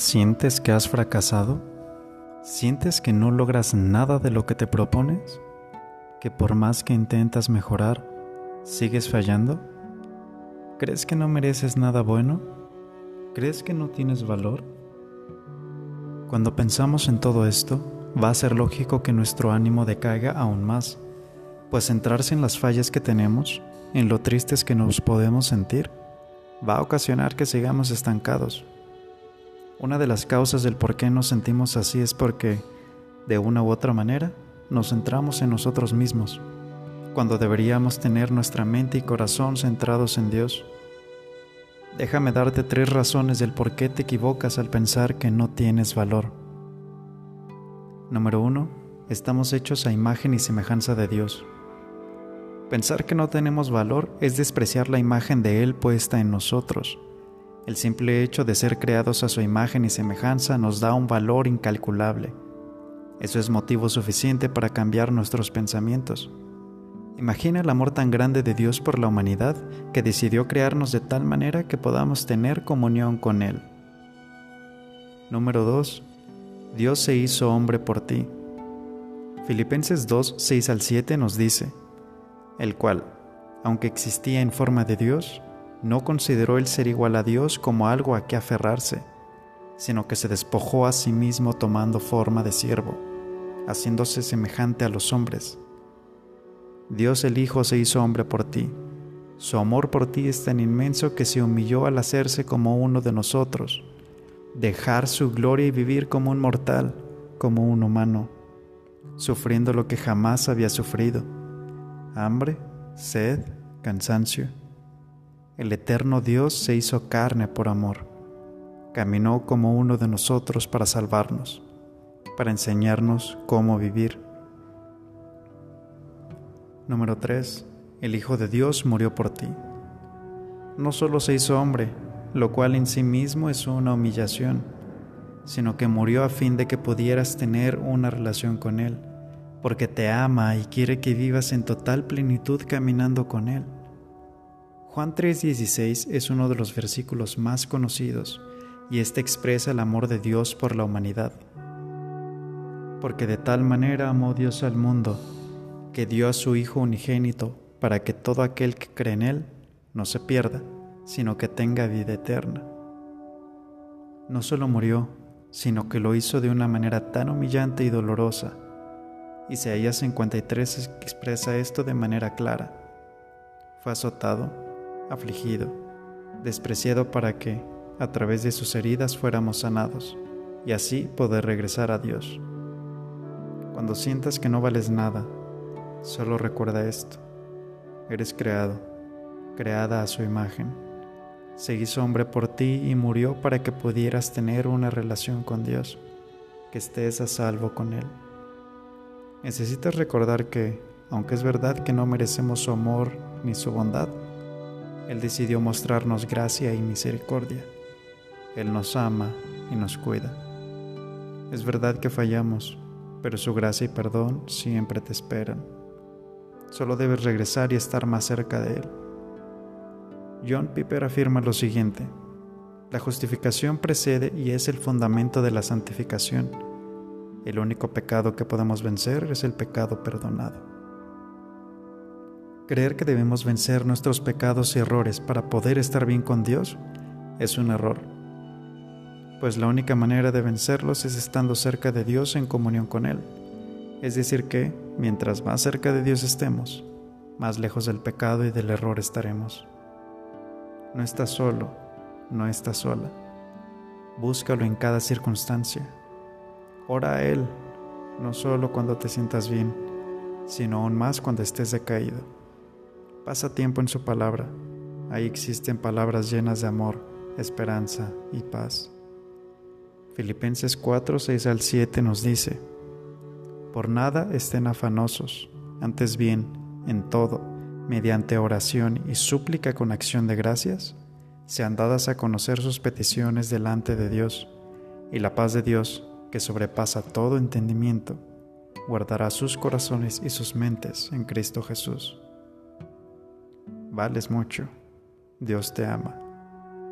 ¿Sientes que has fracasado? ¿Sientes que no logras nada de lo que te propones? ¿Que por más que intentas mejorar, sigues fallando? ¿Crees que no mereces nada bueno? ¿Crees que no tienes valor? Cuando pensamos en todo esto, va a ser lógico que nuestro ánimo decaiga aún más, pues centrarse en las fallas que tenemos, en lo tristes que nos podemos sentir, va a ocasionar que sigamos estancados una de las causas del por qué nos sentimos así es porque, de una u otra manera, nos centramos en nosotros mismos, cuando deberíamos tener nuestra mente y corazón centrados en Dios. Déjame darte tres razones del por qué te equivocas al pensar que no tienes valor. Número uno, estamos hechos a imagen y semejanza de Dios. Pensar que no tenemos valor es despreciar la imagen de Él puesta en nosotros el simple hecho de ser creados a su imagen y semejanza nos da un valor incalculable. Eso es motivo suficiente para cambiar nuestros pensamientos. Imagina el amor tan grande de Dios por la humanidad que decidió crearnos de tal manera que podamos tener comunión con Él. Número 2. Dios se hizo hombre por ti. Filipenses 2, 6 al 7 nos dice, el cual, aunque existía en forma de Dios, no consideró el ser igual a Dios como algo a que aferrarse, sino que se despojó a sí mismo tomando forma de siervo, haciéndose semejante a los hombres. Dios el Hijo se hizo hombre por ti. Su amor por ti es tan inmenso que se humilló al hacerse como uno de nosotros, dejar su gloria y vivir como un mortal, como un humano, sufriendo lo que jamás había sufrido, hambre, sed, cansancio el eterno Dios se hizo carne por amor. Caminó como uno de nosotros para salvarnos, para enseñarnos cómo vivir. Número 3. El Hijo de Dios murió por ti. No solo se hizo hombre, lo cual en sí mismo es una humillación, sino que murió a fin de que pudieras tener una relación con Él, porque te ama y quiere que vivas en total plenitud caminando con Él. Juan 3:16 es uno de los versículos más conocidos y este expresa el amor de Dios por la humanidad. Porque de tal manera amó Dios al mundo, que dio a su Hijo unigénito, para que todo aquel que cree en Él no se pierda, sino que tenga vida eterna. No solo murió, sino que lo hizo de una manera tan humillante y dolorosa. Isaías 53 expresa esto de manera clara. Fue azotado afligido, despreciado para que, a través de sus heridas, fuéramos sanados y así poder regresar a Dios. Cuando sientas que no vales nada, solo recuerda esto. Eres creado, creada a su imagen. Se hizo hombre por ti y murió para que pudieras tener una relación con Dios, que estés a salvo con Él. Necesitas recordar que, aunque es verdad que no merecemos su amor ni su bondad, él decidió mostrarnos gracia y misericordia. Él nos ama y nos cuida. Es verdad que fallamos, pero su gracia y perdón siempre te esperan. Solo debes regresar y estar más cerca de Él. John Piper afirma lo siguiente. La justificación precede y es el fundamento de la santificación. El único pecado que podemos vencer es el pecado perdonado. Creer que debemos vencer nuestros pecados y errores para poder estar bien con Dios es un error, pues la única manera de vencerlos es estando cerca de Dios en comunión con Él. Es decir que, mientras más cerca de Dios estemos, más lejos del pecado y del error estaremos. No estás solo, no estás sola. Búscalo en cada circunstancia. Ora a Él, no solo cuando te sientas bien, sino aún más cuando estés decaído. Pasa tiempo en su palabra. Ahí existen palabras llenas de amor, esperanza y paz. Filipenses 4, 6 al 7 nos dice, Por nada estén afanosos, antes bien, en todo, mediante oración y súplica con acción de gracias, sean dadas a conocer sus peticiones delante de Dios, y la paz de Dios, que sobrepasa todo entendimiento, guardará sus corazones y sus mentes en Cristo Jesús. Vales mucho. Dios te ama.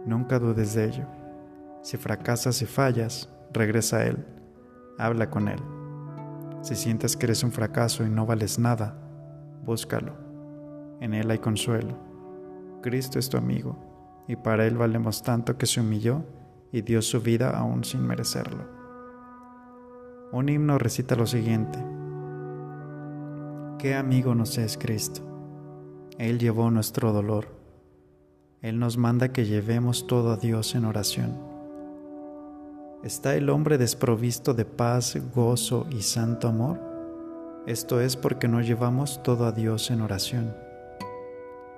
Nunca dudes de ello. Si fracasas y fallas, regresa a Él, habla con Él. Si sientes que eres un fracaso y no vales nada, búscalo. En Él hay consuelo. Cristo es tu amigo, y para Él valemos tanto que se humilló y dio su vida aún sin merecerlo. Un himno recita lo siguiente. ¿Qué amigo nos es Cristo? Él llevó nuestro dolor. Él nos manda que llevemos todo a Dios en oración ¿Está el hombre desprovisto de paz, gozo y santo amor? Esto es porque no llevamos todo a Dios en oración.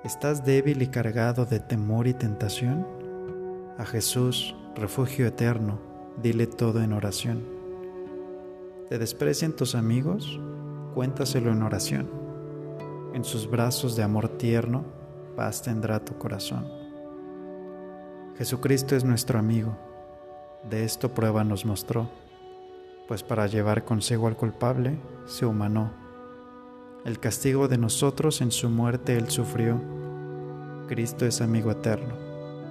¿Estás débil y cargado de temor y tentación? A Jesús, refugio eterno, dile todo en oración. ¿Te desprecian tus amigos? Cuéntaselo en oración. En sus brazos de amor tierno, paz tendrá tu corazón. Jesucristo es nuestro amigo de esto prueba nos mostró, pues para llevar consigo al culpable se humanó. El castigo de nosotros en su muerte él sufrió. Cristo es amigo eterno,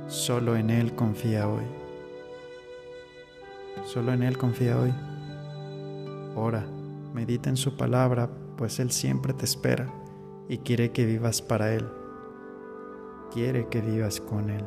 solo en él confía hoy. Solo en él confía hoy. Ora, medita en su palabra, pues él siempre te espera y quiere que vivas para él. Quiere que vivas con él.